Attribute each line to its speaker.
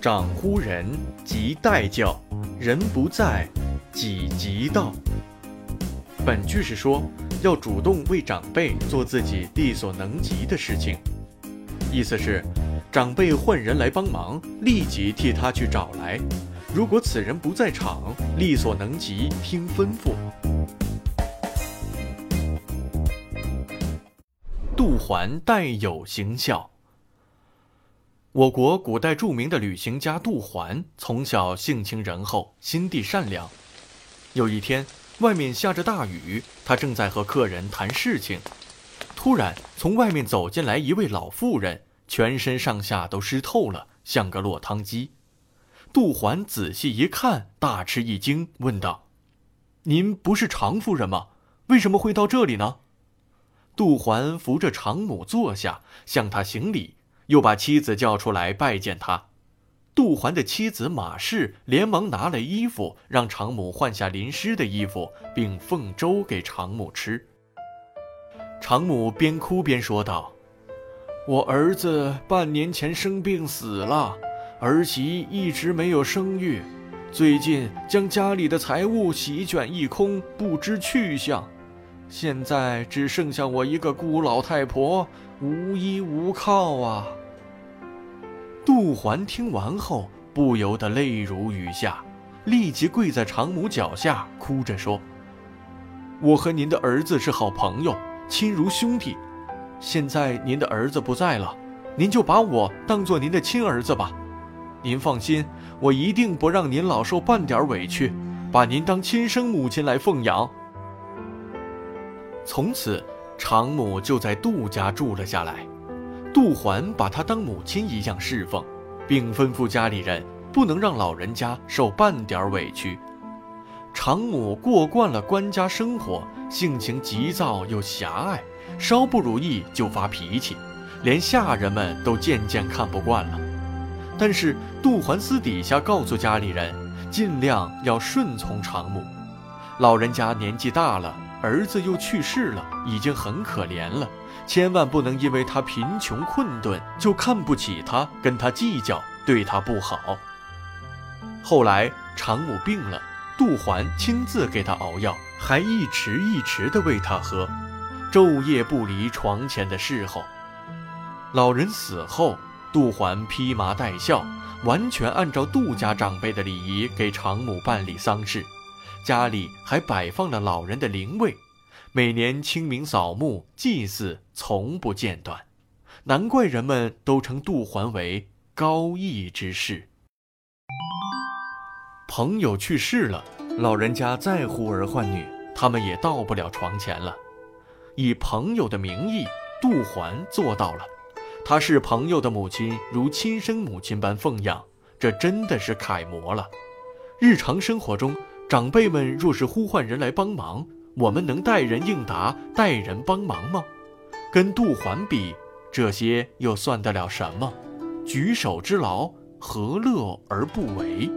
Speaker 1: 长呼人，即代叫；人不在，己即到。本句是说要主动为长辈做自己力所能及的事情，意思是长辈换人来帮忙，立即替他去找来；如果此人不在场，力所能及听吩咐。杜环带有行孝。我国古代著名的旅行家杜环，从小性情仁厚，心地善良。有一天，外面下着大雨，他正在和客人谈事情，突然从外面走进来一位老妇人，全身上下都湿透了，像个落汤鸡。杜环仔细一看，大吃一惊，问道：“您不是常夫人吗？为什么会到这里呢？”杜环扶着常母坐下，向他行礼。又把妻子叫出来拜见他，杜环的妻子马氏连忙拿了衣服，让常母换下淋湿的衣服，并奉粥给常母吃。常母边哭边说道：“我儿子半年前生病死了，儿媳一直没有生育，最近将家里的财物席卷一空，不知去向。现在只剩下我一个孤老太婆，无依无靠啊。”杜环听完后，不由得泪如雨下，立即跪在常母脚下，哭着说：“我和您的儿子是好朋友，亲如兄弟。现在您的儿子不在了，您就把我当做您的亲儿子吧。您放心，我一定不让您老受半点委屈，把您当亲生母亲来奉养。”从此，常母就在杜家住了下来。杜环把她当母亲一样侍奉，并吩咐家里人不能让老人家受半点委屈。常母过惯了官家生活，性情急躁又狭隘，稍不如意就发脾气，连下人们都渐渐看不惯了。但是杜环私底下告诉家里人，尽量要顺从常母。老人家年纪大了，儿子又去世了，已经很可怜了。千万不能因为他贫穷困顿就看不起他，跟他计较，对他不好。后来常母病了，杜环亲自给他熬药，还一匙一匙地喂他喝，昼夜不离床前的侍候。老人死后，杜环披麻戴孝，完全按照杜家长辈的礼仪给常母办理丧事，家里还摆放了老人的灵位。每年清明扫墓祭祀从不间断，难怪人们都称杜环为高义之士。朋友去世了，老人家再呼儿唤女，他们也到不了床前了。以朋友的名义，杜环做到了。他是朋友的母亲，如亲生母亲般奉养，这真的是楷模了。日常生活中，长辈们若是呼唤人来帮忙，我们能待人应答、待人帮忙吗？跟杜环比，这些又算得了什么？举手之劳，何乐而不为？